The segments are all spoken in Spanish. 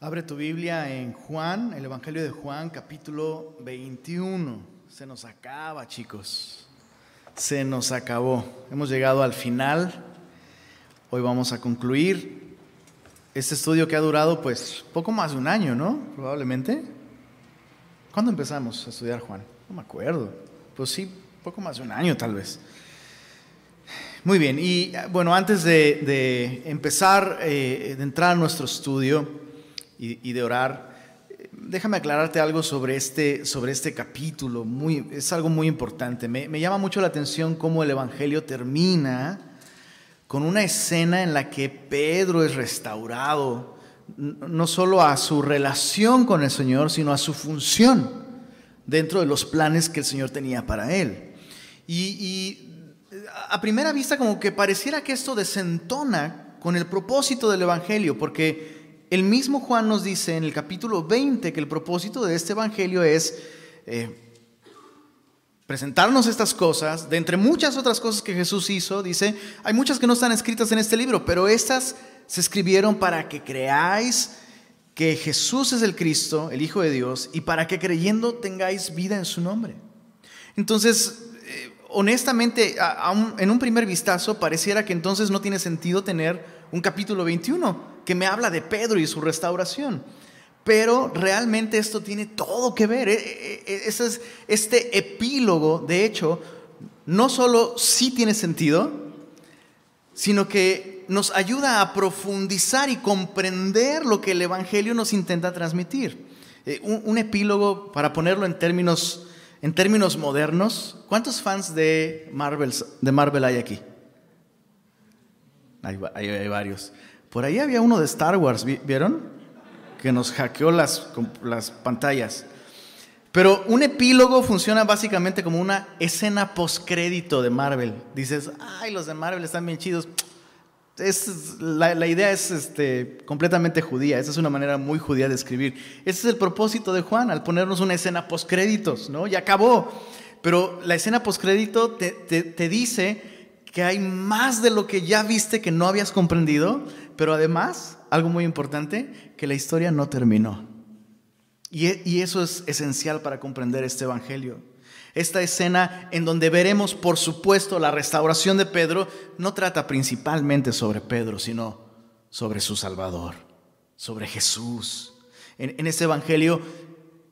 Abre tu Biblia en Juan, el Evangelio de Juan, capítulo 21. Se nos acaba, chicos. Se nos acabó. Hemos llegado al final. Hoy vamos a concluir este estudio que ha durado pues poco más de un año, ¿no? Probablemente. ¿Cuándo empezamos a estudiar Juan? No me acuerdo. Pues sí, poco más de un año tal vez. Muy bien, y bueno, antes de, empezar, eh, de entrar a nuestro estudio y, de orar, déjame aclararte algo sobre este, sobre este capítulo. Muy, es algo muy importante. Me, me llama mucho la atención cómo el Evangelio termina con una escena en la que Pedro es restaurado, no solo a su relación con el Señor, sino a su función dentro de los planes que el Señor tenía para él. y a primera vista como que pareciera que esto desentona con el propósito del Evangelio, porque el mismo Juan nos dice en el capítulo 20 que el propósito de este Evangelio es eh, presentarnos estas cosas, de entre muchas otras cosas que Jesús hizo, dice, hay muchas que no están escritas en este libro, pero estas se escribieron para que creáis que Jesús es el Cristo, el Hijo de Dios, y para que creyendo tengáis vida en su nombre. Entonces, honestamente, en un primer vistazo, pareciera que entonces no tiene sentido tener un capítulo 21 que me habla de Pedro y su restauración. Pero realmente esto tiene todo que ver. E, e, e, es, este epílogo, de hecho, no solo sí tiene sentido, sino que nos ayuda a profundizar y comprender lo que el Evangelio nos intenta transmitir. Eh, un epílogo, para ponerlo en términos en términos modernos, ¿cuántos fans de Marvel, de Marvel hay aquí? Hay, varios. Por ahí había uno de Star Wars, ¿vieron? Que nos hackeó las, las pantallas. Pero un epílogo funciona básicamente como una escena postcrédito de Marvel. Dices, ay, los de Marvel están bien chidos es, la, idea es este, completamente judía, esa es una manera muy judía de escribir. Ese es el propósito de Juan al ponernos una escena postcréditos, ¿no? Ya acabó. Pero la escena postcrédito te, te, dice que hay más de lo que ya viste que no habías comprendido, pero además, algo muy importante, que la historia no terminó. Y, y eso es esencial para comprender este Evangelio. Esta escena en donde veremos, por supuesto, la restauración de Pedro, no trata principalmente sobre Pedro, sino sobre su Salvador, sobre Jesús. En, este Evangelio,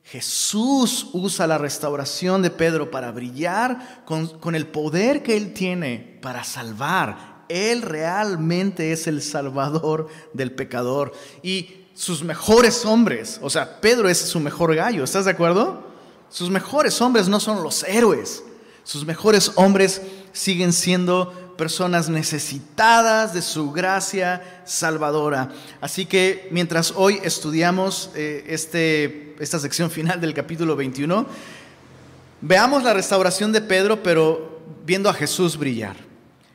Jesús usa la restauración de Pedro para brillar con, con el poder que Él tiene para salvar. Él realmente es el Salvador del pecador. Y sus mejores hombres, o sea, Pedro es su mejor gallo, ¿estás de acuerdo? Sus mejores hombres no son los héroes. Sus mejores hombres siguen siendo personas necesitadas de su gracia salvadora. Así que mientras hoy estudiamos eh, este, esta sección final del capítulo 21, veamos la restauración de Pedro, pero viendo a Jesús brillar.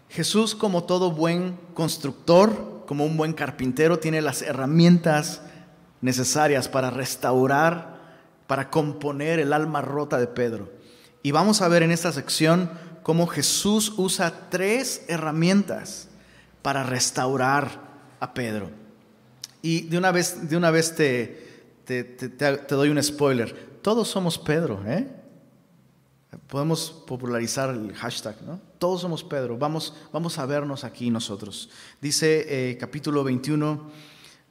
Jesús, como todo buen constructor, como un buen carpintero, tiene las herramientas necesarias para restaurar para componer el alma rota de Pedro. Y vamos a ver en esta sección cómo Jesús usa tres herramientas para restaurar a Pedro. Y de una vez, de una vez te, te, te, doy un spoiler. Todos somos Pedro, ¿eh? Podemos popularizar el hashtag, ¿no? Todos somos Pedro. Vamos, vamos a vernos aquí nosotros. Dice eh, capítulo 21,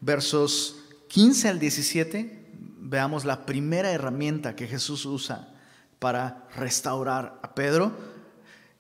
versos 15 al 17 veamos la primera herramienta que Jesús usa para restaurar a Pedro.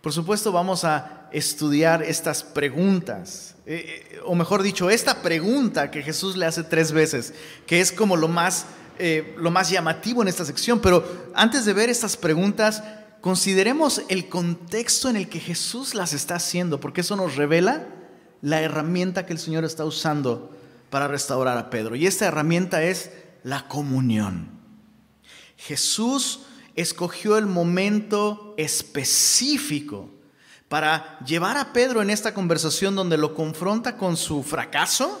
Por supuesto vamos a estudiar estas preguntas, eh, eh, o mejor dicho, esta pregunta que Jesús le hace tres veces, que es como lo más, eh, lo más llamativo en esta sección. Pero antes de ver estas preguntas, consideremos el contexto en el que Jesús las está haciendo, porque eso nos revela la herramienta que el Señor está usando para restaurar a Pedro. Y esta herramienta es la comunión. Jesús escogió el momento específico para llevar a Pedro en esta conversación donde lo confronta con su fracaso,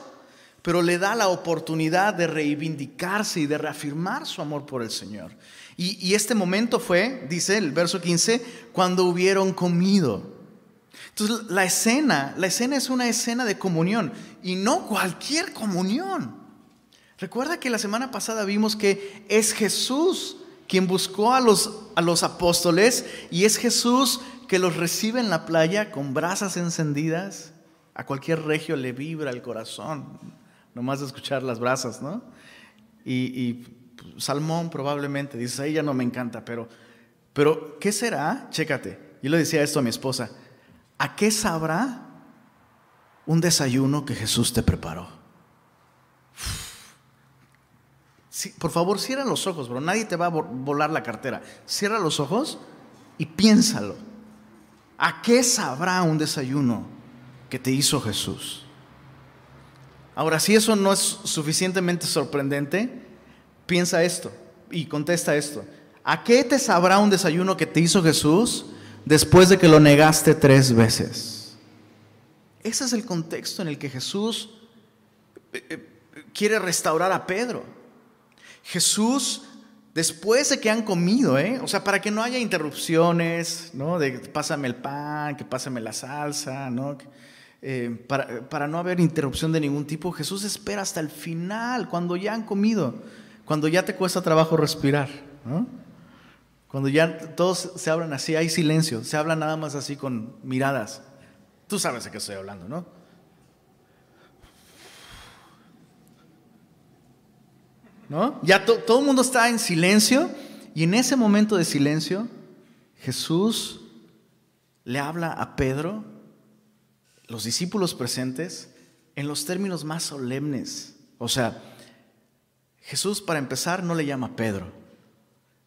pero le da la oportunidad de reivindicarse y de reafirmar su amor por el Señor. Y, este momento fue, dice el verso 15, cuando hubieron comido. Entonces la escena, la escena es una escena de comunión y no cualquier comunión. Recuerda que la semana pasada vimos que es Jesús quien buscó a los, a los apóstoles y es Jesús que los recibe en la playa con brasas encendidas. A cualquier regio le vibra el corazón, nomás de escuchar las brasas, ¿no? Y, Salmón probablemente, dice, ahí ya no me encanta, pero, pero ¿qué será? Chécate, yo le decía esto a mi esposa, ¿a qué sabrá un desayuno que Jesús te preparó? Por favor, cierra los ojos, bro. Nadie te va a volar la cartera. Cierra los ojos y piénsalo. ¿A qué sabrá un desayuno que te hizo Jesús? Ahora, si eso no es suficientemente sorprendente, piensa esto y contesta esto. ¿A qué te sabrá un desayuno que te hizo Jesús después de que lo negaste tres veces? Ese es el contexto en el que Jesús eh, eh, quiere restaurar a Pedro. Jesús, después de que han comido, ¿eh? o sea, para que no haya interrupciones, ¿no? De pásame el pan, que pásame la salsa, ¿no? Eh, para, no haber interrupción de ningún tipo, Jesús espera hasta el final, cuando ya han comido, cuando ya te cuesta trabajo respirar, cuando ya todos se hablan así, hay silencio, se habla nada más así con miradas. Tú sabes de qué estoy hablando, ¿no? Ya todo el mundo está en silencio y en ese momento de silencio Jesús le habla a Pedro, los discípulos presentes, en los términos más solemnes. O sea, Jesús para empezar no le llama Pedro.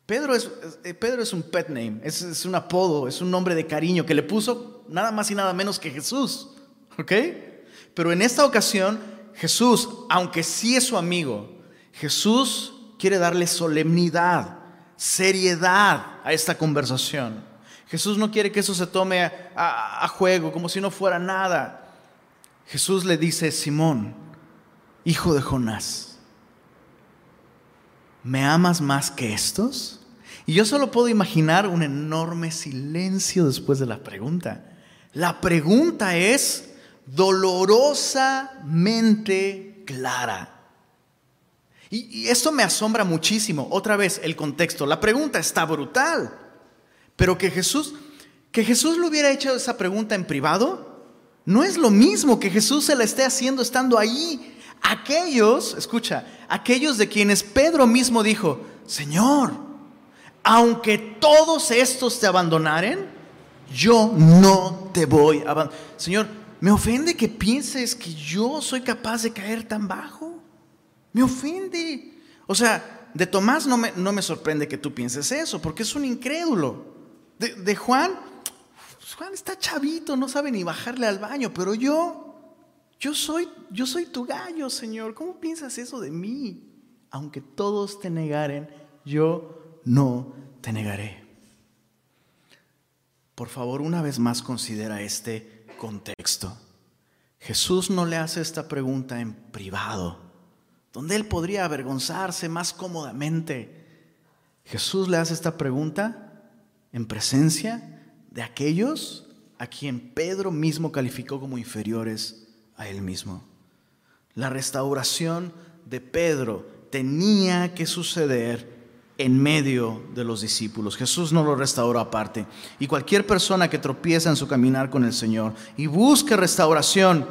Pedro es, eh, Pedro es un pet name, es, es, un apodo, es un nombre de cariño que le puso nada más y nada menos que Jesús. ¿Ok? Pero en esta ocasión, Jesús, aunque sí es su amigo, Jesús quiere darle solemnidad, seriedad a esta conversación. Jesús no quiere que eso se tome a, juego, como si no fuera nada. Jesús le dice, Simón, hijo de Jonás, ¿me amas más que estos? Y yo solo puedo imaginar un enorme silencio después de la pregunta. La pregunta es dolorosamente clara. Y, esto me asombra muchísimo. Otra vez, el contexto. La pregunta está brutal. Pero que Jesús, que Jesús le hubiera hecho esa pregunta en privado, no es lo mismo que Jesús se la esté haciendo estando ahí. Aquellos, escucha, aquellos de quienes Pedro mismo dijo, Señor, aunque todos estos te abandonaren, yo no te voy a abandonar. Señor, me ofende que pienses que yo soy capaz de caer tan bajo. Me ofende. O sea, de Tomás no me, no me sorprende que tú pienses eso, porque es un incrédulo. De, Juan, pues Juan está chavito, no sabe ni bajarle al baño, pero yo, yo soy, yo soy tu gallo, Señor. ¿Cómo piensas eso de mí? Aunque todos te negaren, yo no te negaré. Por favor, una vez más considera este contexto. Jesús no le hace esta pregunta en privado donde él podría avergonzarse más cómodamente. Jesús le hace esta pregunta en presencia de aquellos a quien Pedro mismo calificó como inferiores a él mismo. La restauración de Pedro tenía que suceder en medio de los discípulos. Jesús no lo restauró aparte. Y cualquier persona que tropieza en su caminar con el Señor y busque restauración,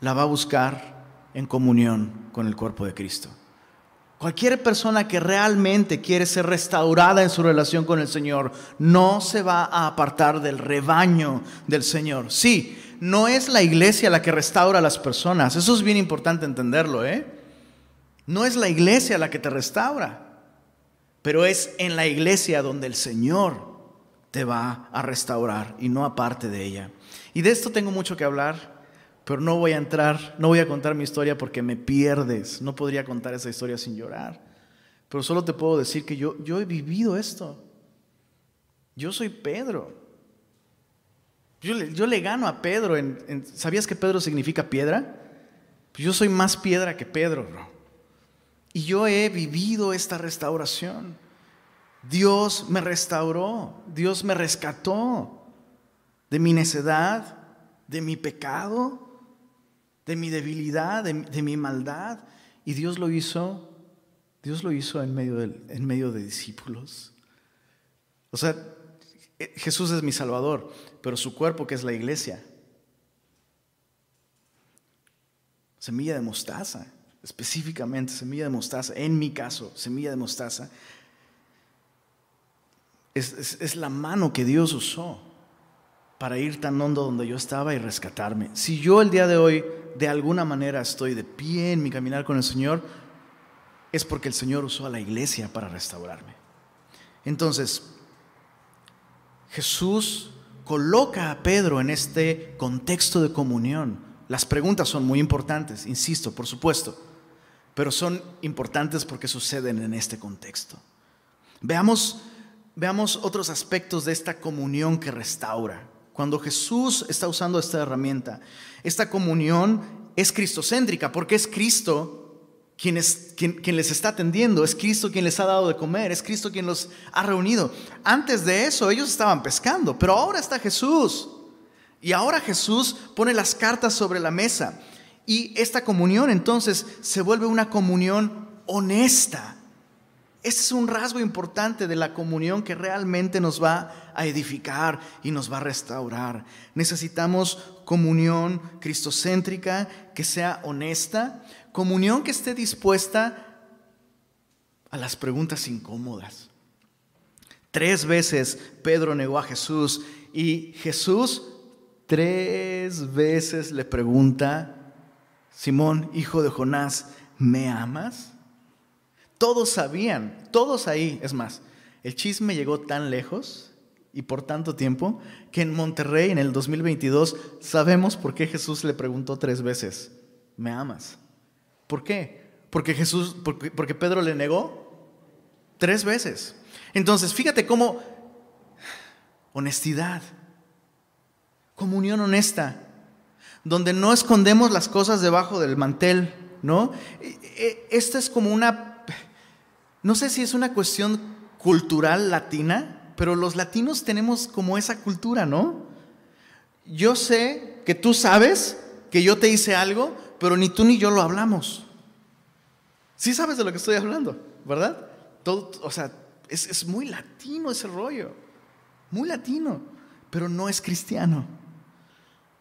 la va a buscar en comunión con el cuerpo de Cristo. Cualquier persona que realmente quiere ser restaurada en su relación con el Señor no se va a apartar del rebaño del Señor. Sí, no es la iglesia la que restaura a las personas. Eso es bien importante entenderlo, ¿eh? No es la iglesia la que te restaura, pero es en la iglesia donde el Señor te va a restaurar y no aparte de ella. Y de esto tengo mucho que hablar pero no voy a entrar, no voy a contar mi historia porque me pierdes. No podría contar esa historia sin llorar. Pero solo te puedo decir que yo, yo he vivido esto. Yo soy Pedro. Yo le, yo le gano a Pedro. ¿Sabías que Pedro significa piedra? Pues yo soy más piedra que Pedro, Y yo he vivido esta restauración. Dios me restauró. Dios me rescató de mi necedad, de mi pecado de mi debilidad, de, mi maldad. Y Dios lo hizo, Dios lo hizo en medio, de, en medio de discípulos. O sea, eh, Jesús es mi Salvador, pero su cuerpo que es la iglesia. Semilla de mostaza, específicamente semilla de mostaza, en mi caso, semilla de mostaza, es la mano que Dios usó para ir tan hondo donde yo estaba y rescatarme. Si yo el día de hoy de alguna manera estoy de pie en mi caminar con el Señor, es porque el Señor usó a la iglesia para restaurarme. Entonces, Jesús coloca a Pedro en este contexto de comunión. Las preguntas son muy importantes, insisto, por supuesto, pero son importantes porque suceden en este contexto. Veamos, veamos otros aspectos de esta comunión que restaura. Cuando Jesús está usando esta herramienta, esta comunión es cristocéntrica porque es Cristo quien, quien, les está atendiendo, es Cristo quien les ha dado de comer, es Cristo quien los ha reunido. Antes de eso ellos estaban pescando, pero ahora está Jesús. Y ahora Jesús pone las cartas sobre la mesa. Y esta comunión entonces se vuelve una comunión honesta. Este es un rasgo importante de la comunión que realmente nos va a edificar y nos va a restaurar. Necesitamos comunión cristocéntrica que sea honesta, comunión que esté dispuesta a las preguntas incómodas. Tres veces Pedro negó a Jesús y Jesús tres veces le pregunta, Simón, hijo de Jonás, ¿me amas? Todos sabían, todos ahí, es más, el chisme llegó tan lejos y por tanto tiempo que en Monterrey en el 2022 sabemos por qué Jesús le preguntó tres veces, ¿me amas? ¿Por qué? Porque Jesús, porque, Pedro le negó tres veces. Entonces, fíjate cómo honestidad, comunión honesta, donde no escondemos las cosas debajo del mantel, ¿no? E, e, esta es como una no sé si es una cuestión cultural latina, pero los latinos tenemos como esa cultura, ¿no? Yo sé que tú sabes que yo te hice algo, pero ni tú ni yo lo hablamos. Sí sabes de lo que estoy hablando, ¿verdad? O sea, es, es muy latino ese rollo, muy latino, pero no es cristiano.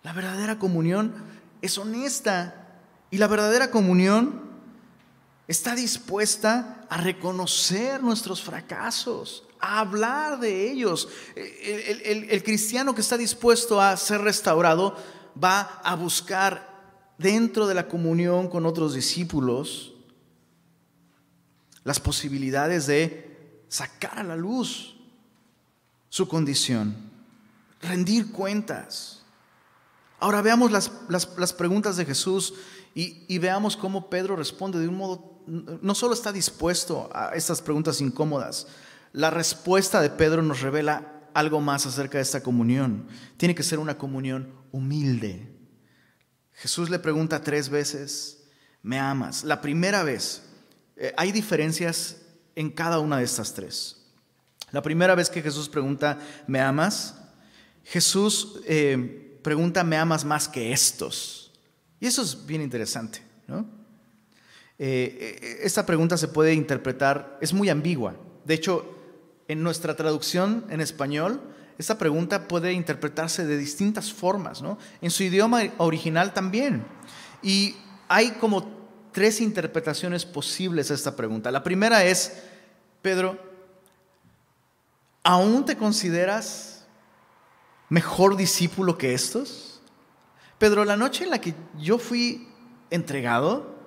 La verdadera comunión es honesta y la verdadera comunión está dispuesta a reconocer nuestros fracasos, a hablar de ellos. El, cristiano que está dispuesto a ser restaurado va a buscar dentro de la comunión con otros discípulos las posibilidades de sacar a la luz su condición, rendir cuentas. Ahora veamos las, las preguntas de Jesús y, y, veamos cómo Pedro responde de un modo no solo está dispuesto a estas preguntas incómodas, la respuesta de Pedro nos revela algo más acerca de esta comunión. Tiene que ser una comunión humilde. Jesús le pregunta tres veces, ¿me amas? La primera vez, eh, hay diferencias en cada una de estas tres. La primera vez que Jesús pregunta, ¿me amas? Jesús eh, pregunta, ¿me amas más que estos? Y eso es bien interesante, ¿no? Eh, eh, esta pregunta se puede interpretar, es muy ambigua. De hecho, en nuestra traducción en español, esta pregunta puede interpretarse de distintas formas, ¿no? En su idioma original también. Y hay como tres interpretaciones posibles a esta pregunta. La primera es, Pedro, ¿aún te consideras mejor discípulo que estos? Pedro, la noche en la que yo fui entregado,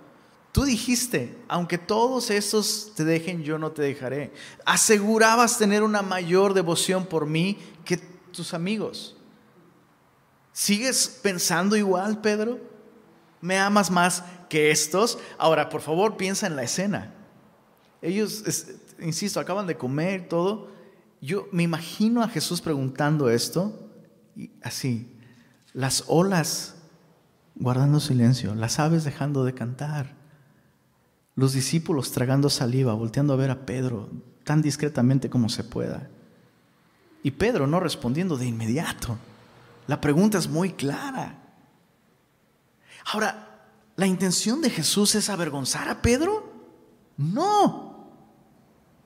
tú dijiste, aunque todos estos te dejen, yo no te dejaré. Asegurabas tener una mayor devoción por mí que tus amigos. ¿Sigues pensando igual, Pedro? ¿Me amas más que estos? Ahora, por favor, piensa en la escena. Ellos, insisto, acaban de comer todo. Yo me imagino a Jesús preguntando esto y así, las olas guardando silencio, las aves dejando de cantar, los discípulos tragando saliva, volteando a ver a Pedro tan discretamente como se pueda. Y Pedro no respondiendo de inmediato. La pregunta es muy clara. Ahora, ¿la intención de Jesús es avergonzar a Pedro? No.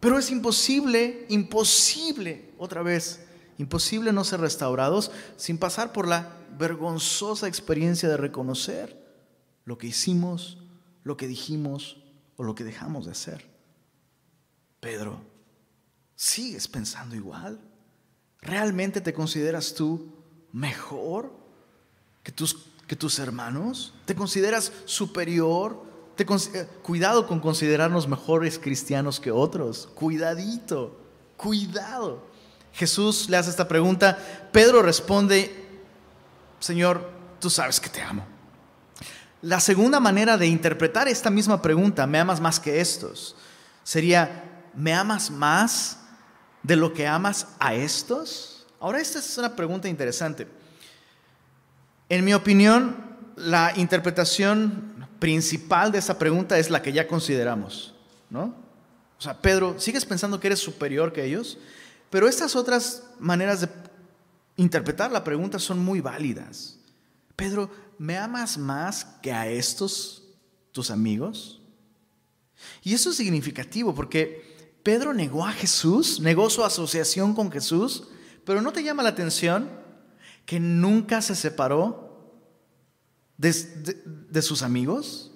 Pero es imposible, imposible, otra vez, imposible no ser restaurados sin pasar por la vergonzosa experiencia de reconocer lo que hicimos, lo que dijimos o lo que dejamos de hacer. Pedro, ¿sigues pensando igual? ¿Realmente te consideras tú mejor que tus, que tus hermanos? ¿Te consideras superior? Te, eh, cuidado con considerarnos mejores cristianos que otros. Cuidadito, cuidado. Jesús le hace esta pregunta. Pedro responde, Señor, tú sabes que te amo. La segunda manera de interpretar esta misma pregunta, ¿me amas más que estos? Sería, ¿me amas más de lo que amas a estos? Ahora, esta es una pregunta interesante. En mi opinión, la interpretación principal de esta pregunta es la que ya consideramos, ¿no? O sea, Pedro, ¿sigues pensando que eres superior que ellos? Pero estas otras maneras de interpretar la pregunta son muy válidas. Pedro, ¿me amas más que a estos tus amigos? Y eso es significativo porque Pedro negó a Jesús, negó su asociación con Jesús pero ¿no te llama la atención que nunca se separó de, sus amigos?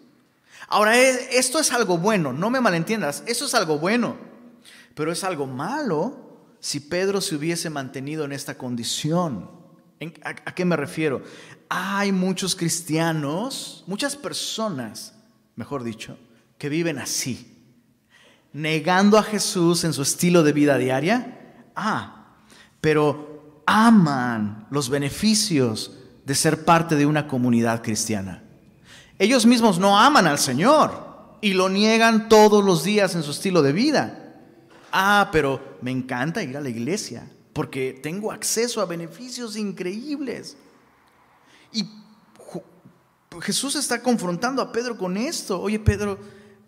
Ahora, e, esto es algo bueno, no me malentiendas, eso es algo bueno, pero es algo malo si Pedro se hubiese mantenido en esta condición. ¿A, qué me refiero? Hay muchos cristianos, muchas personas, mejor dicho, que viven así, negando a Jesús en su estilo de vida diaria. Ah, pero aman los beneficios de ser parte de una comunidad cristiana. Ellos mismos no aman al Señor y lo niegan todos los días en su estilo de vida. Ah, pero me encanta ir a la iglesia porque tengo acceso a beneficios increíbles. Y Jesús está confrontando a Pedro con esto. Oye, Pedro,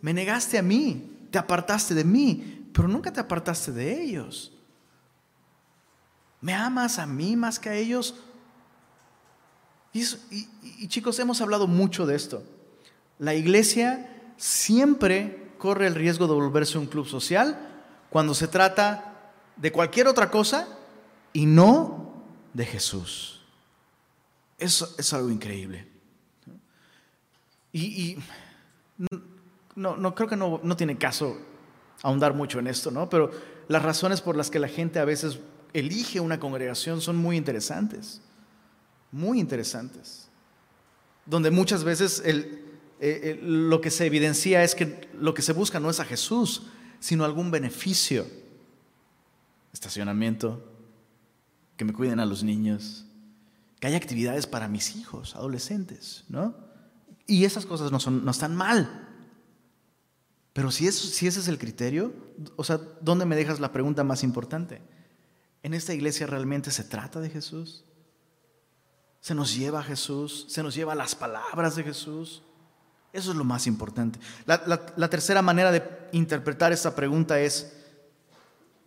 me negaste a mí, te apartaste de mí, pero nunca te apartaste de ellos. ¿Me amas a mí más que a ellos? Y, chicos, hemos hablado mucho de esto. La iglesia siempre corre el riesgo de volverse un club social cuando se trata de cualquier otra cosa y no de Jesús. Eso es algo increíble. Y, no, no, creo que no, no tiene caso ahondar mucho en esto, ¿no? Pero las razones por las que la gente a veces elige una congregación son muy interesantes, muy interesantes, donde muchas veces eh, lo que se evidencia es que lo que se busca no es a Jesús, sino algún beneficio. Estacionamiento, que me cuiden a los niños, que haya actividades para mis hijos, adolescentes, ¿no? Y esas cosas no, son, no están mal. Pero si, si ese es el criterio, o sea, ¿dónde me dejas la pregunta más importante? ¿En esta iglesia realmente se trata de Jesús? ¿Se nos lleva a Jesús? ¿Se nos lleva las palabras de Jesús? Eso es lo más importante. La, tercera manera de interpretar esta pregunta es,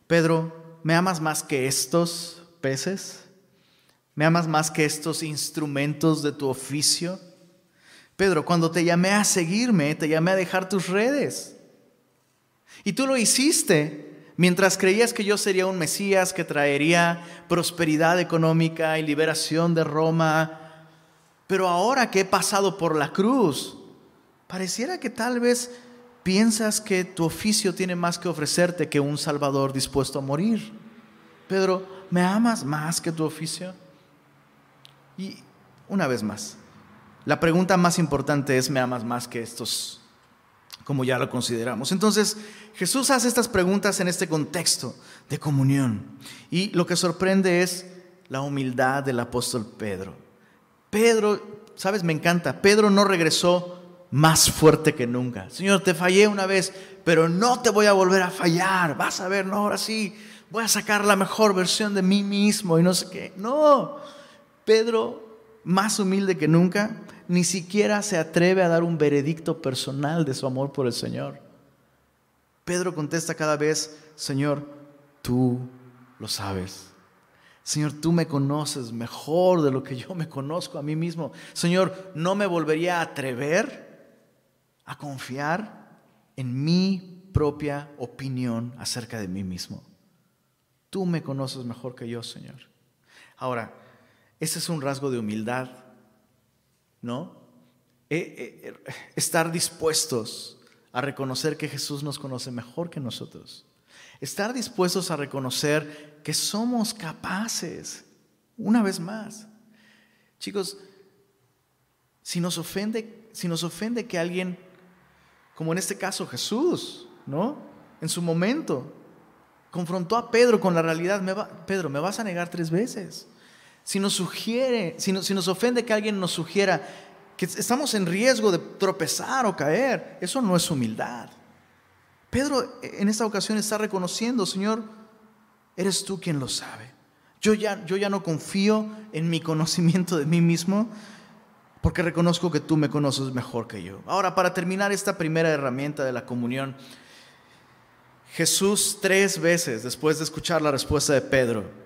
Pedro, ¿me amas más que estos peces? ¿Me amas más que estos instrumentos de tu oficio? Pedro, cuando te llamé a seguirme, te llamé a dejar tus redes. Y tú lo hiciste Mientras creías que yo sería un Mesías que traería prosperidad económica y liberación de Roma, pero ahora que he pasado por la cruz, pareciera que tal vez piensas que tu oficio tiene más que ofrecerte que un Salvador dispuesto a morir. Pedro, ¿me amas más que tu oficio? Y una vez más, la pregunta más importante es, ¿me amas más que estos? Como ya lo consideramos. Entonces, Jesús hace estas preguntas en este contexto de comunión. Y lo que sorprende es la humildad del apóstol Pedro. Pedro, sabes, me encanta, Pedro no regresó más fuerte que nunca. Señor, te fallé una vez, pero no te voy a volver a fallar. Vas a ver, no, ahora sí, voy a sacar la mejor versión de mí mismo y no sé qué. No, Pedro, más humilde que nunca, ni siquiera se atreve a dar un veredicto personal de su amor por el Señor. Pedro contesta cada vez, Señor, tú lo sabes. Señor, tú me conoces mejor de lo que yo me conozco a mí mismo. Señor, no me volvería a atrever a confiar en mi propia opinión acerca de mí mismo. Tú me conoces mejor que yo, Señor. Ahora, ese es un rasgo de humildad, ¿no? Eh, eh, estar dispuestos a reconocer que Jesús nos conoce mejor que nosotros. Estar dispuestos a reconocer que somos capaces, una vez más. Chicos, si nos ofende, si nos ofende que alguien, como en este caso Jesús, ¿no? En su momento, confrontó a Pedro con la realidad, Pedro, me vas a negar tres veces si nos sugiere, si nos, ofende que alguien nos sugiera que estamos en riesgo de tropezar o caer, eso no es humildad. Pedro en esta ocasión está reconociendo, Señor, eres tú quien lo sabe. Yo ya, yo ya no confío en mi conocimiento de mí mismo porque reconozco que tú me conoces mejor que yo. Ahora, para terminar esta primera herramienta de la comunión, Jesús tres veces, después de escuchar la respuesta de Pedro,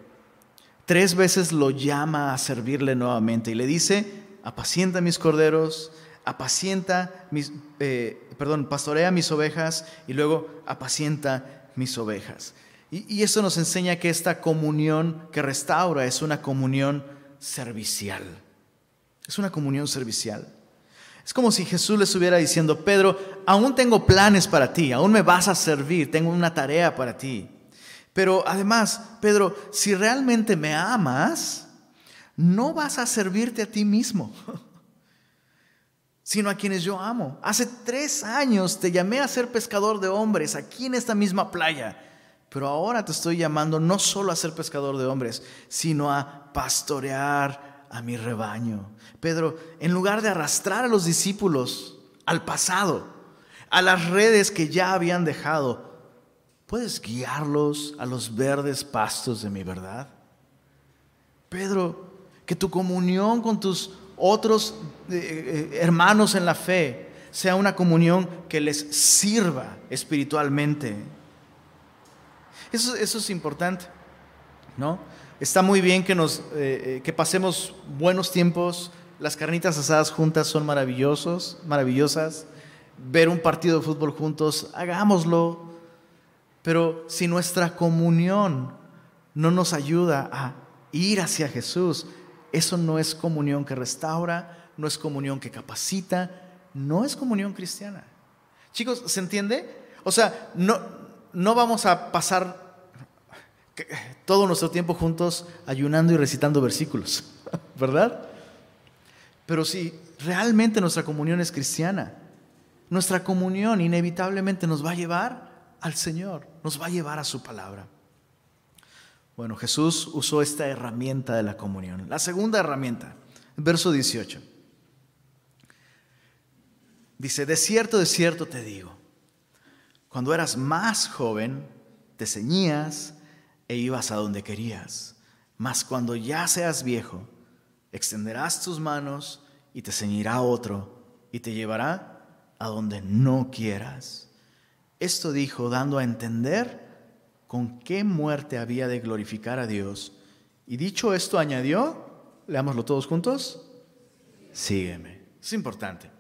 tres veces lo llama a servirle nuevamente y le dice, apacienta mis corderos, apacienta mis, eh, perdón, pastorea mis ovejas y luego apacienta mis ovejas. Y, y eso nos enseña que esta comunión que restaura es una comunión servicial. Es una comunión servicial. Es como si Jesús le estuviera diciendo, Pedro, aún tengo planes para ti, aún me vas a servir, tengo una tarea para ti. Pero además, Pedro, si realmente me amas, no vas a servirte a ti mismo, sino a quienes yo amo. Hace tres años te llamé a ser pescador de hombres aquí en esta misma playa, pero ahora te estoy llamando no solo a ser pescador de hombres, sino a pastorear a mi rebaño. Pedro, en lugar de arrastrar a los discípulos al pasado, a las redes que ya habían dejado, ¿Puedes guiarlos a los verdes pastos de mi verdad? Pedro, que tu comunión con tus otros eh, eh, hermanos en la fe sea una comunión que les sirva espiritualmente. Eso, es importante, ¿no? Está muy bien que, nos, eh, que pasemos buenos tiempos, las carnitas asadas juntas son maravillosos, maravillosas, ver un partido de fútbol juntos, hagámoslo, pero si nuestra comunión no nos ayuda a ir hacia Jesús, eso no es comunión que restaura, no es comunión que capacita, no es comunión cristiana. Chicos, ¿se entiende? O sea, no, no vamos a pasar todo nuestro tiempo juntos ayunando y recitando versículos, ¿verdad? Pero si realmente nuestra comunión es cristiana, nuestra comunión inevitablemente nos va a llevar al Señor, nos va a llevar a su palabra. Bueno, Jesús usó esta herramienta de la comunión. La segunda herramienta, verso 18. Dice, de cierto, de cierto te digo, cuando eras más joven, te ceñías e ibas a donde querías, mas cuando ya seas viejo, extenderás tus manos y te ceñirá otro y te llevará a donde no quieras. Esto dijo dando a entender con qué muerte había de glorificar a Dios. Y dicho esto añadió, leámoslo todos juntos, sígueme. Es importante.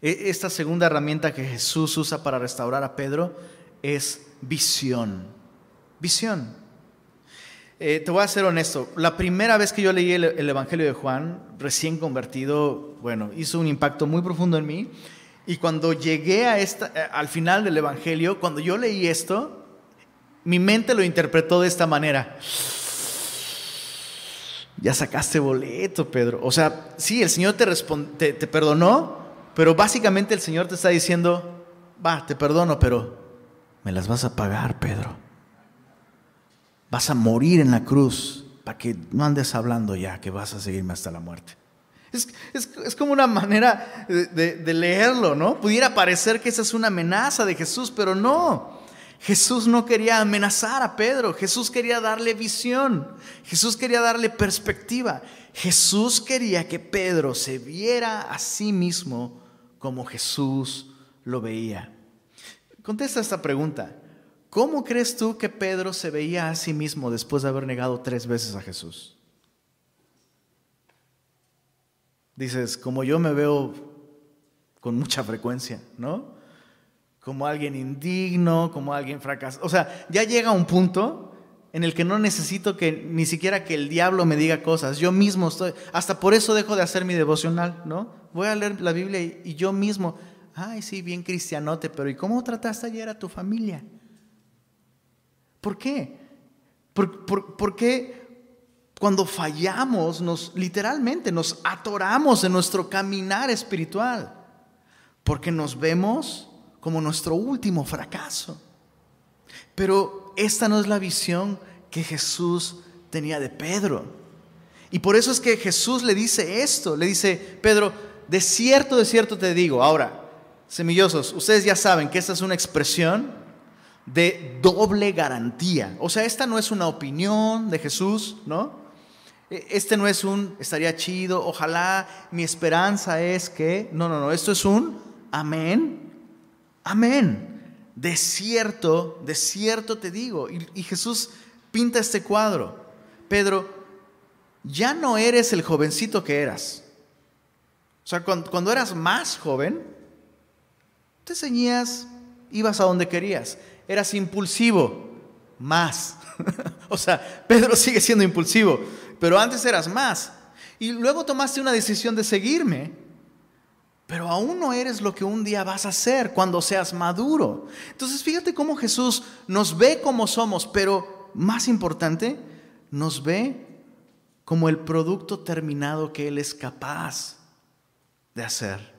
E, esta segunda herramienta que Jesús usa para restaurar a Pedro es visión. Visión. eh, te voy a ser honesto. La primera vez que yo leí el, el, Evangelio de Juan, recién convertido, bueno, hizo un impacto muy profundo en mí. Y cuando llegué a esta, eh, al final del Evangelio, cuando yo leí esto, mi mente lo interpretó de esta manera. Ya sacaste boleto, Pedro. O sea, sí, el Señor te, te, te perdonó, pero básicamente el Señor te está diciendo, va, te perdono, pero me las vas a pagar, Pedro. Vas a morir en la cruz para que no andes hablando ya que vas a seguirme hasta la muerte. Es, es, es como una manera de, de, de leerlo, ¿no? Pudiera parecer que esa es una amenaza de Jesús, pero no. Jesús no quería amenazar a Pedro, Jesús quería darle visión, Jesús quería darle perspectiva, Jesús quería que Pedro se viera a sí mismo como Jesús lo veía. Contesta esta pregunta. ¿Cómo crees tú que Pedro se veía a sí mismo después de haber negado tres veces a Jesús? Dices, como yo me veo con mucha frecuencia, ¿no? Como alguien indigno, como alguien fracasado. O sea, ya llega un punto en el que no necesito que ni siquiera que el diablo me diga cosas. Yo mismo estoy, hasta por eso dejo de hacer mi devocional, ¿no? Voy a leer la Biblia y, yo mismo, ay, sí, bien cristianote, pero ¿y cómo trataste ayer a tu familia? ¿Por qué? ¿Por, por, por qué cuando fallamos, nos literalmente nos atoramos en nuestro caminar espiritual, porque nos vemos como nuestro último fracaso. Pero esta no es la visión que Jesús tenía de Pedro. Y por eso es que Jesús le dice esto, le dice, Pedro, de cierto, de cierto te digo, ahora, semillosos, ustedes ya saben que esta es una expresión de doble garantía. O sea, esta no es una opinión de Jesús, ¿no? E, este no es un, estaría chido, ojalá mi esperanza es que, no, no, no, esto es un amén, amén. De cierto, de cierto te digo. Y, Jesús pinta este cuadro. Pedro, ya no eres el jovencito que eras. O sea, cuando, cuando eras más joven, te ceñías, ibas a donde querías. Eras impulsivo, más. o sea, Pedro sigue siendo impulsivo pero antes eras más. Y luego tomaste una decisión de seguirme, pero aún no eres lo que un día vas a ser cuando seas maduro. Entonces fíjate cómo Jesús nos ve como somos, pero más importante, nos ve como el producto terminado que Él es capaz de hacer.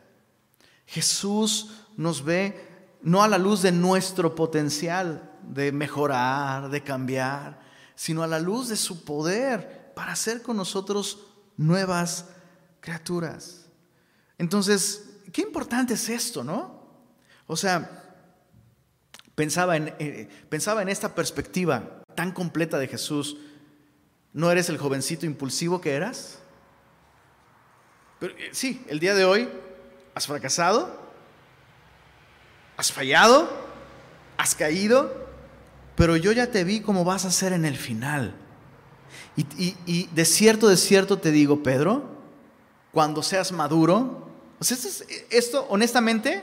Jesús nos ve no a la luz de nuestro potencial de mejorar, de cambiar, sino a la luz de su poder para hacer con nosotros nuevas criaturas. Entonces, qué importante es esto, ¿no? O sea, pensaba en, eh, pensaba en esta perspectiva tan completa de Jesús. ¿No eres el jovencito impulsivo que eras? Pero, eh, sí, el día de hoy has fracasado, has fallado, has caído, pero yo ya te vi cómo vas a ser en el final. Y, de cierto, de cierto te digo, Pedro, cuando seas maduro, esto, esto, honestamente,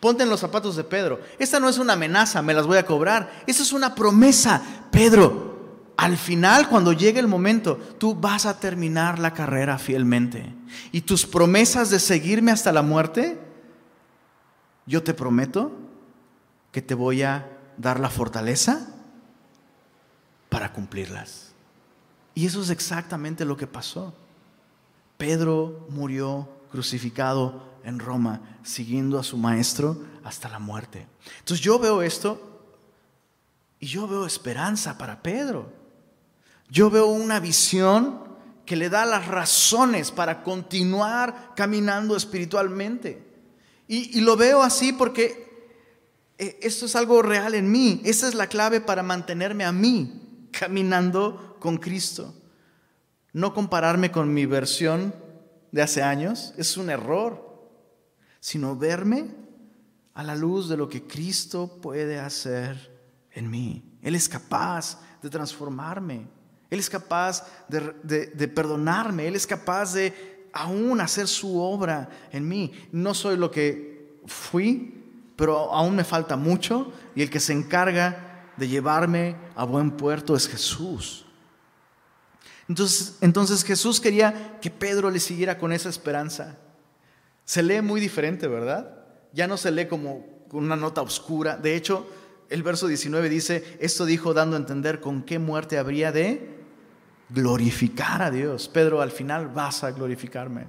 ponte en los zapatos de Pedro. Esta no es una amenaza, me las voy a cobrar. Esta es una promesa. Pedro, al final, cuando llegue el momento, tú vas a terminar la carrera fielmente. Y tus promesas de seguirme hasta la muerte, yo te prometo que te voy a dar la fortaleza para cumplirlas. Y eso es exactamente lo que pasó. Pedro murió crucificado en Roma, siguiendo a su maestro hasta la muerte. Entonces yo veo esto y yo veo esperanza para Pedro. Yo veo una visión que le da las razones para continuar caminando espiritualmente. Y, y, lo veo así porque eh, esto es algo real en mí. Esa es la clave para mantenerme a mí caminando con Cristo. No compararme con mi versión de hace años es un error, sino verme a la luz de lo que Cristo puede hacer en mí. Él es capaz de transformarme, Él es capaz de, perdonarme, Él es capaz de aún hacer su obra en mí. No soy lo que fui, pero aún me falta mucho y el que se encarga de llevarme a buen puerto es Jesús. Entonces, entonces Jesús quería que Pedro le siguiera con esa esperanza. Se lee muy diferente, ¿verdad? Ya no se lee como con una nota oscura. De hecho, el verso 19 dice, esto dijo dando a entender con qué muerte habría de glorificar a Dios. Pedro, al final vas a glorificarme.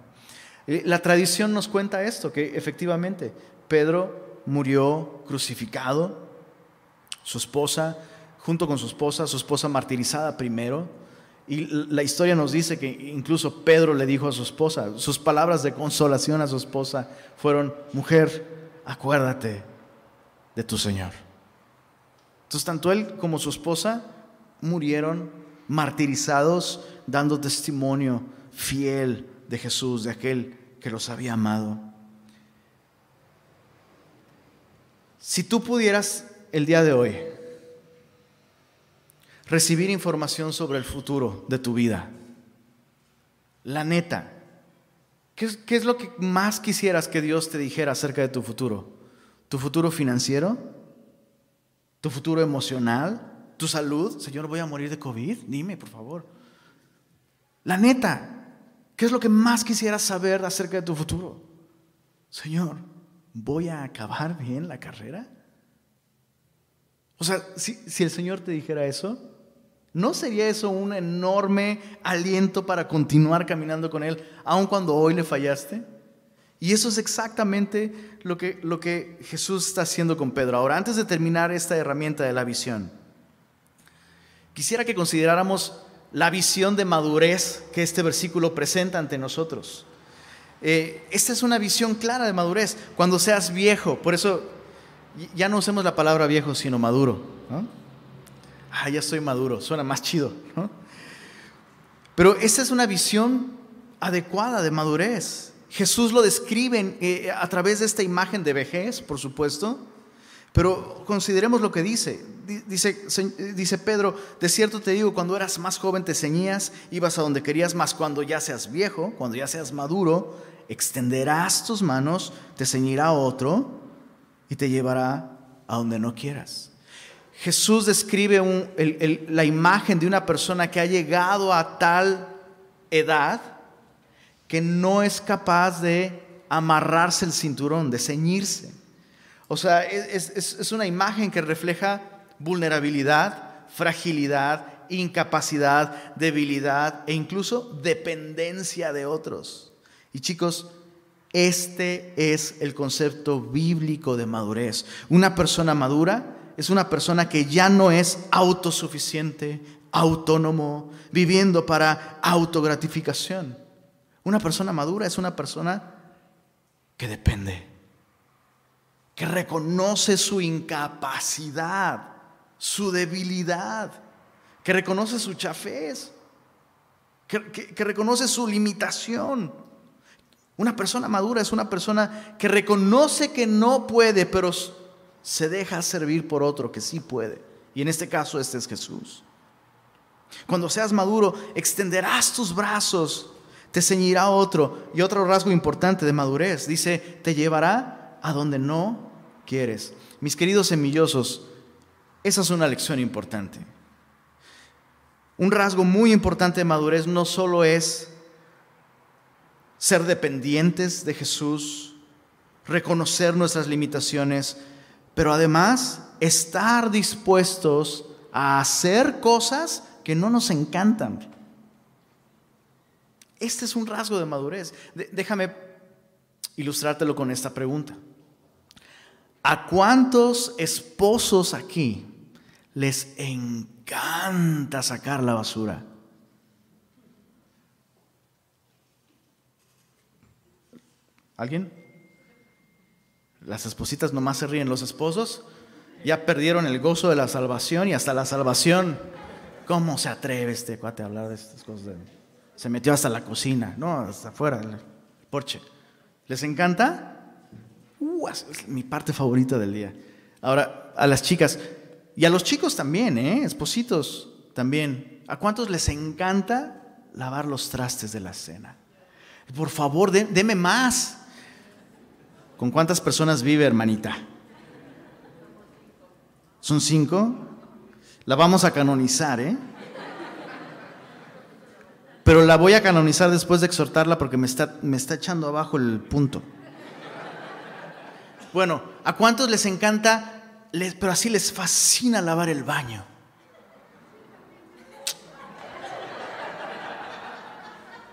Eh, la tradición nos cuenta esto, que efectivamente Pedro murió crucificado, su esposa, junto con su esposa, su esposa martirizada primero, y la historia nos dice que incluso Pedro le dijo a su esposa, sus palabras de consolación a su esposa fueron, mujer, acuérdate de tu Señor. Entonces tanto él como su esposa murieron martirizados, dando testimonio fiel de Jesús, de aquel que los había amado. Si tú pudieras el día de hoy recibir información sobre el futuro de tu vida, la neta, ¿qué es, lo que más quisieras que Dios te dijera acerca de tu futuro? ¿Tu futuro financiero? ¿Tu futuro emocional? ¿Tu salud? Señor, voy a morir de COVID. Dime, por favor. La neta, ¿qué es lo que más quisieras saber acerca de tu futuro? Señor, ¿voy a acabar bien la carrera? O sea, si, el Señor te dijera eso, ¿no sería eso un enorme aliento para continuar caminando con Él, aun cuando hoy le fallaste? Y eso es exactamente lo que, lo que Jesús está haciendo con Pedro. Ahora, antes de terminar esta herramienta de la visión, Quisiera que consideráramos la visión de madurez que este versículo presenta ante nosotros. Eh, esta es una visión clara de madurez. Cuando seas viejo, por eso ya no usemos la palabra viejo, sino maduro. Ah, ya estoy maduro, suena más chido. Pero esta es una visión adecuada de madurez. Jesús lo describe eh, a través de esta imagen de vejez, por supuesto, pero consideremos lo que dice. Dice, dice Pedro, de cierto te digo, cuando eras más joven te ceñías, ibas a donde querías, más cuando ya seas viejo, cuando ya seas maduro, extenderás tus manos, te ceñirá otro y te llevará a donde no quieras. Jesús describe la imagen de una persona que ha llegado a tal edad que no es capaz de amarrarse el cinturón, de ceñirse. O sea, es, una imagen que refleja vulnerabilidad, fragilidad, incapacidad, debilidad e incluso dependencia de otros. Y chicos, este es el concepto bíblico de madurez. Una persona madura es una persona que ya no es autosuficiente, autónomo, viviendo para autogratificación. Una persona madura es una persona que depende que reconoce su incapacidad, su debilidad, que reconoce su chafez, que, reconoce su limitación. Una persona madura es una persona que reconoce que no puede, pero se deja servir por otro que sí puede. Y en este caso este es Jesús. Cuando seas maduro, extenderás tus brazos, te ceñirá otro. Y otro rasgo importante de madurez, dice, te llevará a donde no quieres. Mis queridos semillosos, esa es una lección importante. Un rasgo muy importante de madurez no solo es ser dependientes de Jesús, reconocer nuestras limitaciones, pero además estar dispuestos a hacer cosas que no nos encantan. Este es un rasgo de madurez. déjame ilustrártelo con esta pregunta. ¿A cuántos esposos aquí les encanta sacar la basura? ¿Alguien? Las espositas nomás se ríen. Los esposos ya perdieron el gozo de la salvación y hasta la salvación. ¿Cómo se atreve este cuate a hablar de estas cosas? Se metió hasta la cocina, no, hasta afuera, el porche. ¿Les encanta? Uh, mi parte favorita del día. Ahora, a las chicas y a los chicos también, ¿eh? espositos también. ¿A cuántos les encanta lavar los trastes de la cena? Por favor, deme más. ¿Con cuántas personas vive, hermanita? ¿Son cinco? La vamos a canonizar, ¿eh? pero la voy a canonizar después de exhortarla porque me está, me está echando abajo el punto. Bueno, ¿a cuántos les encanta, pero así les fascina lavar el baño?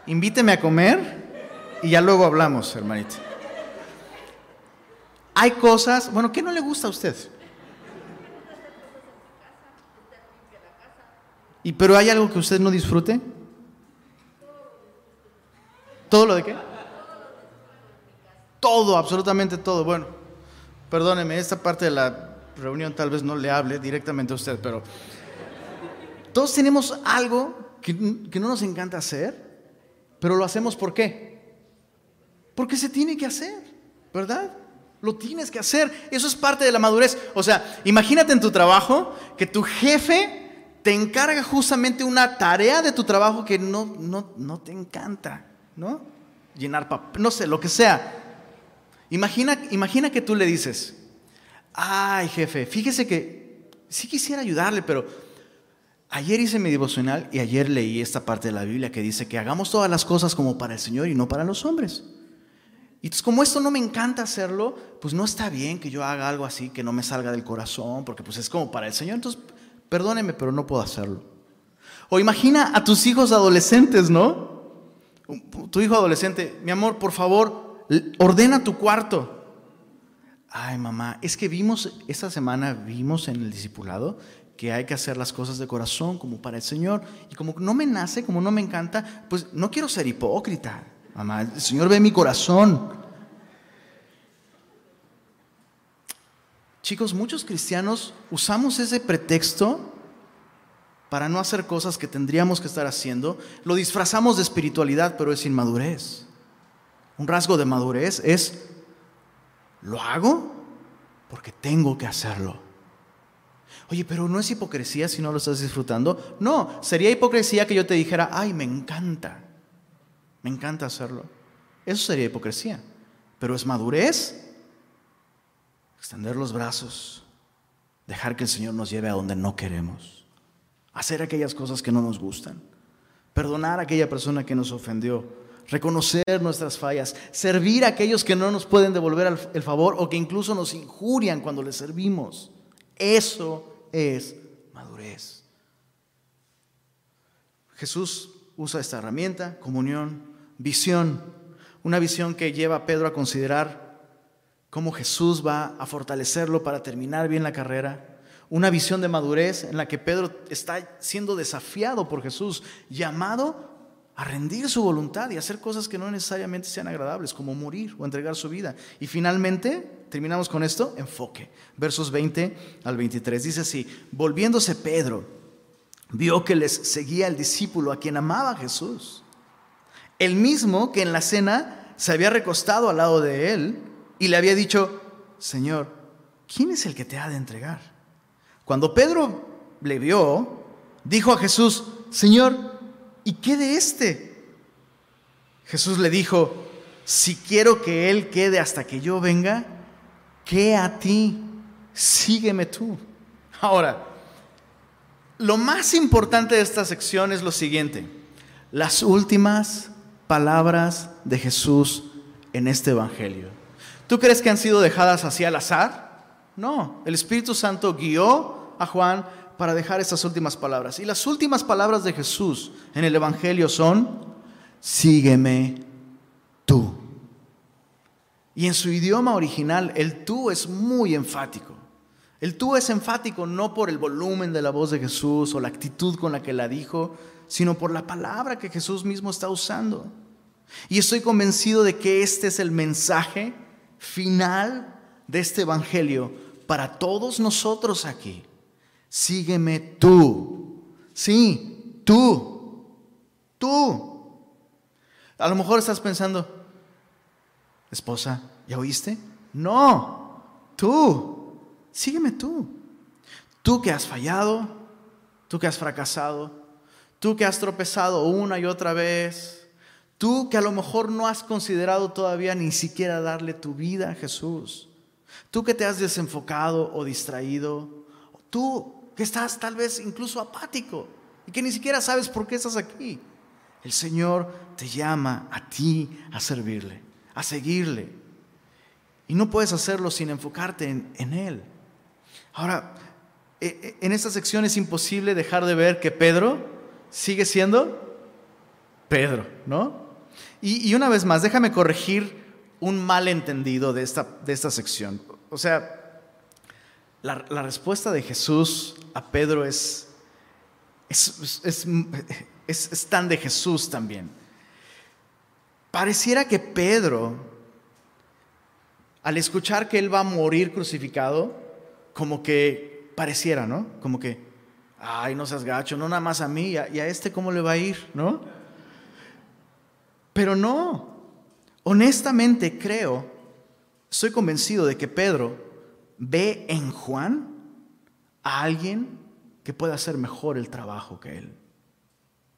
Invíteme a comer y ya luego hablamos, hermanito. Hay cosas, bueno, ¿qué no le gusta a usted? ¿Y pero hay algo que usted no disfrute? ¿Todo lo de qué? Todo, absolutamente todo. Bueno, perdóneme, esta parte de la reunión tal vez no le hable directamente a usted, pero todos tenemos algo que, no nos encanta hacer, pero lo hacemos ¿por qué? Porque se tiene que hacer, ¿verdad? Lo tienes que hacer. Eso es parte de la madurez. O sea, imagínate en tu trabajo que tu jefe te encarga justamente una tarea de tu trabajo que no, no, no te encanta, ¿no? Llenar papel, no sé, lo que sea. Imagina, imagina que tú le dices, ay jefe, fíjese que sí quisiera ayudarle, pero ayer hice mi devocional y ayer leí esta parte de la Biblia que dice que hagamos todas las cosas como para el Señor y no para los hombres. Y entonces como esto no me encanta hacerlo, pues no está bien que yo haga algo así que no me salga del corazón, porque pues es como para el Señor. Entonces Perdóneme, pero no puedo hacerlo. O imagina a tus hijos adolescentes, ¿no? Tu hijo adolescente, mi amor, por favor, ordena tu cuarto. Ay, mamá, es que vimos, esta semana vimos en el discipulado que hay que hacer las cosas de corazón como para el Señor. Y como no me nace, como no me encanta, pues no quiero ser hipócrita. Mamá, el Señor ve mi corazón. Chicos, muchos cristianos usamos ese pretexto para no hacer cosas que tendríamos que estar haciendo. Lo disfrazamos de espiritualidad, pero es inmadurez. Un rasgo de madurez es, lo hago porque tengo que hacerlo. Oye, pero no es hipocresía si no lo estás disfrutando. No, sería hipocresía que yo te dijera, ay, me encanta, me encanta hacerlo. Eso sería hipocresía. Pero es madurez extender los brazos, dejar que el Señor nos lleve a donde no queremos, hacer aquellas cosas que no nos gustan, perdonar a aquella persona que nos ofendió, reconocer nuestras fallas, servir a aquellos que no nos pueden devolver el favor o que incluso nos injurian cuando les servimos. Eso es madurez. Jesús usa esta herramienta, comunión, visión, una visión que lleva a Pedro a considerar cómo Jesús va a fortalecerlo para terminar bien la carrera. Una visión de madurez en la que Pedro está siendo desafiado por Jesús, llamado a rendir su voluntad y hacer cosas que no necesariamente sean agradables, como morir o entregar su vida. Y finalmente, terminamos con esto, enfoque. Versos 20 al 23. Dice así, volviéndose Pedro, vio que les seguía el discípulo a quien amaba Jesús. El mismo que en la cena se había recostado al lado de él y le había dicho, Señor, ¿quién es el que te ha de entregar? Cuando Pedro le vio, dijo a Jesús, Señor, ¿y qué de este? Jesús le dijo, si quiero que Él quede hasta que yo venga, ¿qué a ti? Sígueme tú. Ahora, lo más importante de esta sección es lo siguiente, las últimas palabras de Jesús en este Evangelio. ¿Tú crees que han sido dejadas así al azar? No, el Espíritu Santo guió a Juan para dejar estas últimas palabras. Y las últimas palabras de Jesús en el Evangelio son, sígueme tú. Y en su idioma original, el tú es muy enfático. El tú es enfático no por el volumen de la voz de Jesús o la actitud con la que la dijo, sino por la palabra que Jesús mismo está usando. Y estoy convencido de que este es el mensaje final de este Evangelio para todos nosotros aquí. Sígueme tú. Sí, tú. Tú. A lo mejor estás pensando, esposa, ¿ya oíste? No, tú. Sígueme tú. Tú que has fallado, tú que has fracasado, tú que has tropezado una y otra vez Tú que a lo mejor no has considerado todavía ni siquiera darle tu vida a Jesús. Tú que te has desenfocado o distraído. Tú que estás tal vez incluso apático y que ni siquiera sabes por qué estás aquí. El Señor te llama a ti a servirle, a seguirle. Y no puedes hacerlo sin enfocarte en, Él. Ahora, e, e, en esta sección es imposible dejar de ver que Pedro sigue siendo Pedro, ¿no? Y, una vez más, déjame corregir un malentendido de esta, de esta sección. O sea, la, la respuesta de Jesús a Pedro es, es, es, es, tan de Jesús también. Pareciera que Pedro, al escuchar que él va a morir crucificado, como que pareciera, ¿no? Como que, ay, no seas gacho, no nada más a mí, y a, este cómo le va a ir, ¿no? Pero no, honestamente creo, estoy convencido de que Pedro ve en Juan a alguien que pueda hacer mejor el trabajo que él.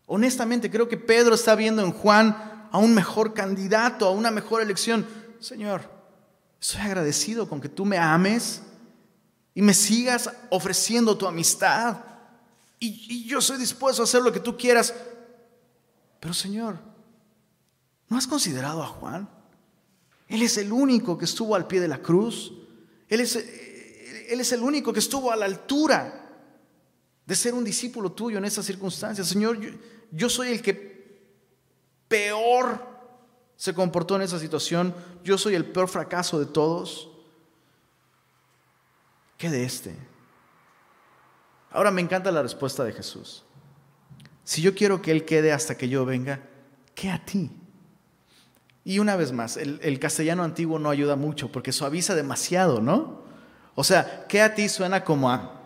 Honestamente, creo que Pedro está viendo en Juan a un mejor candidato, a una mejor elección. Señor, estoy agradecido con que tú me ames y me sigas ofreciendo tu amistad. Y, yo soy dispuesto a hacer lo que tú quieras. Pero Señor, ¿no has considerado a Juan? Él es el único que estuvo al pie de la cruz. Él es, es el único que estuvo a la altura de ser un discípulo tuyo en esas circunstancias. Señor, yo, soy el que peor se comportó en esa situación. Yo soy el peor fracaso de todos. ¿Qué de este? Ahora me encanta la respuesta de Jesús. Si yo quiero que Él quede hasta que yo venga, ¿qué a ti? Y una vez más, el, el, castellano antiguo no ayuda mucho porque suaviza demasiado, ¿no? O sea, ¿qué a ti suena como a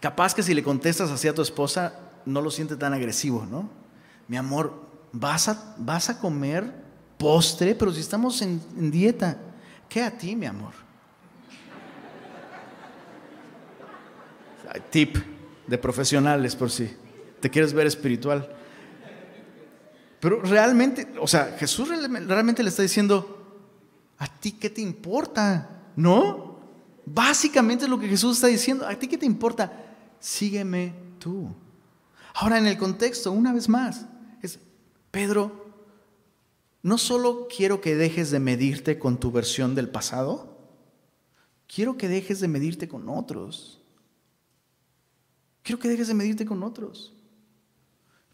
Capaz que si le contestas así a tu esposa, no lo siente tan agresivo, ¿no? Mi amor, vas a, vas a comer postre, pero si estamos en, en dieta, ¿qué a ti, mi amor? Tip de profesionales por si te quieres ver espiritual. Pero realmente, o sea, Jesús realmente le está diciendo, ¿a ti qué te importa? ¿No? Básicamente es lo que Jesús está diciendo, ¿a ti qué te importa? sígueme tú. Ahora en el contexto, una vez más, es, Pedro, no solo quiero que dejes de medirte con tu versión del pasado, quiero que dejes de medirte con otros. Quiero que dejes de medirte con otros.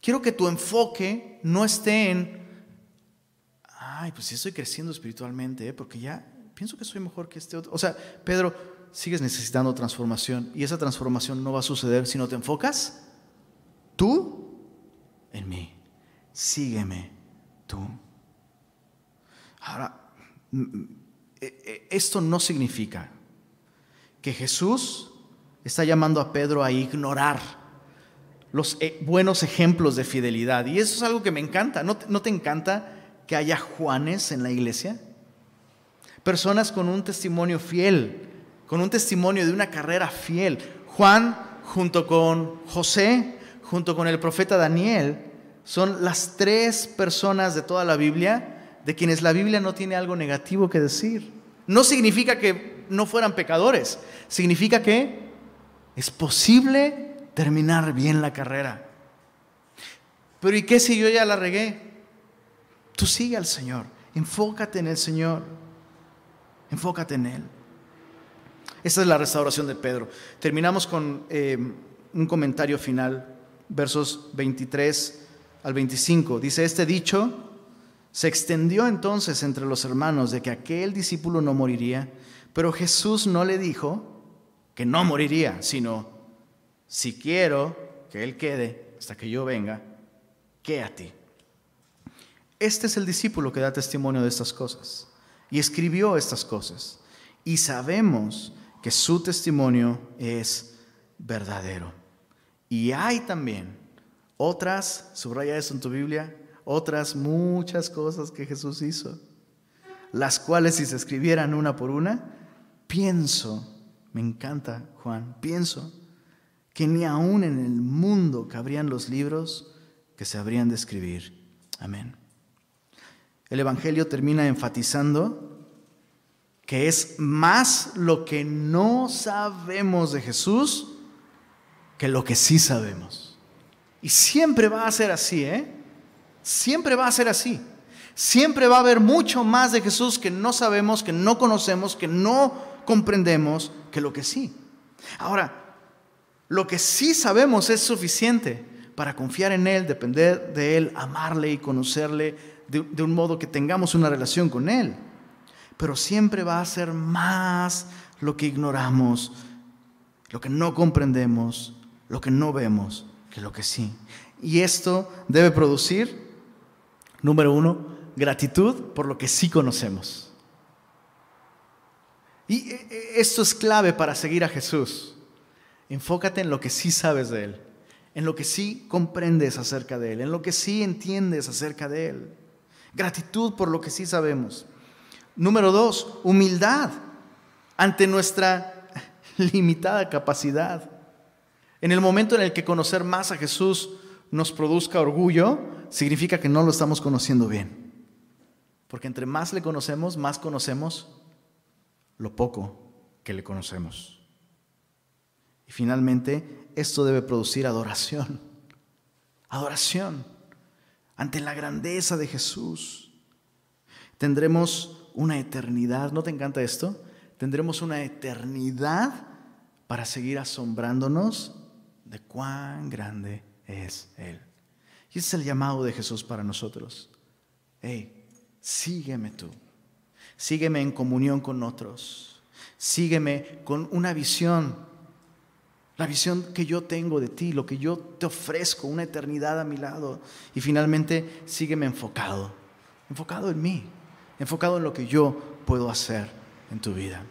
Quiero que tu enfoque no esté en, ay, pues sí estoy creciendo espiritualmente, ¿eh? porque ya pienso que soy mejor que este otro. O sea, Pedro, sigues necesitando transformación y esa transformación no va a suceder si no te enfocas tú en mí. Sígueme tú. Ahora, mm, mm, e, e, esto no significa que Jesús está llamando a Pedro a ignorar los eh, buenos ejemplos de fidelidad. Y eso es algo que me encanta. ¿No ¿No te encanta que haya Juanes en la iglesia? Personas con un testimonio fiel, con un testimonio de una carrera fiel. Juan, junto con José, junto con el profeta Daniel, son las tres personas de toda la Biblia de quienes la Biblia no tiene algo negativo que decir. No significa que no fueran pecadores, significa que es posible terminar bien la carrera. Pero ¿y qué si yo ya la regué? Tú sigue al Señor, enfócate en el Señor, enfócate en Él. Esta es la restauración de Pedro. Terminamos con eh, un comentario final, versos 23 al 25. Dice, este dicho se extendió entonces entre los hermanos de que aquel discípulo no moriría, pero Jesús no le dijo que no moriría, sino, si quiero que él quede hasta que yo venga, ¿qué a ti? Este es el discípulo que da testimonio de estas cosas y escribió estas cosas. Y sabemos que su testimonio es verdadero. Y hay también otras, subraya eso en tu Biblia, otras muchas cosas que Jesús hizo, las cuales si se escribieran una por una, pienso, me encanta Juan, pienso que ni aún en el mundo cabrían los libros que se habrían de escribir. Amén. El Evangelio termina enfatizando que es más lo que no sabemos de Jesús que lo que sí sabemos. Y siempre va a ser así, ¿eh? Siempre va a ser así. Siempre va a haber mucho más de Jesús que no sabemos, que no conocemos, que no comprendemos, que lo que sí. Ahora, lo que sí sabemos es suficiente para confiar en Él, depender de Él, amarle y conocerle de, un modo que tengamos una relación con Él. Pero siempre va a ser más lo que ignoramos, lo que no comprendemos, lo que no vemos, que lo que sí. Y esto debe producir, número uno, gratitud por lo que sí conocemos. Y e, e, esto es clave para seguir a Jesús. Enfócate en lo que sí sabes de Él, en lo que sí comprendes acerca de Él, en lo que sí entiendes acerca de Él. Gratitud por lo que sí sabemos. Número dos, humildad ante nuestra limitada capacidad. En el momento en el que conocer más a Jesús nos produzca orgullo, significa que no lo estamos conociendo bien. Porque entre más le conocemos, más conocemos lo poco que le conocemos. Y finalmente, esto debe producir adoración. Adoración ante la grandeza de Jesús. Tendremos una eternidad, ¿no te encanta esto? Tendremos una eternidad para seguir asombrándonos de cuán grande es Él. Y ese es el llamado de Jesús para nosotros. Hey, sígueme tú. Sígueme en comunión con otros. Sígueme con una visión. La visión que yo tengo de ti, lo que yo te ofrezco, una eternidad a mi lado. Y finalmente, sígueme enfocado. Enfocado en mí. Enfocado en lo que yo puedo hacer en tu vida.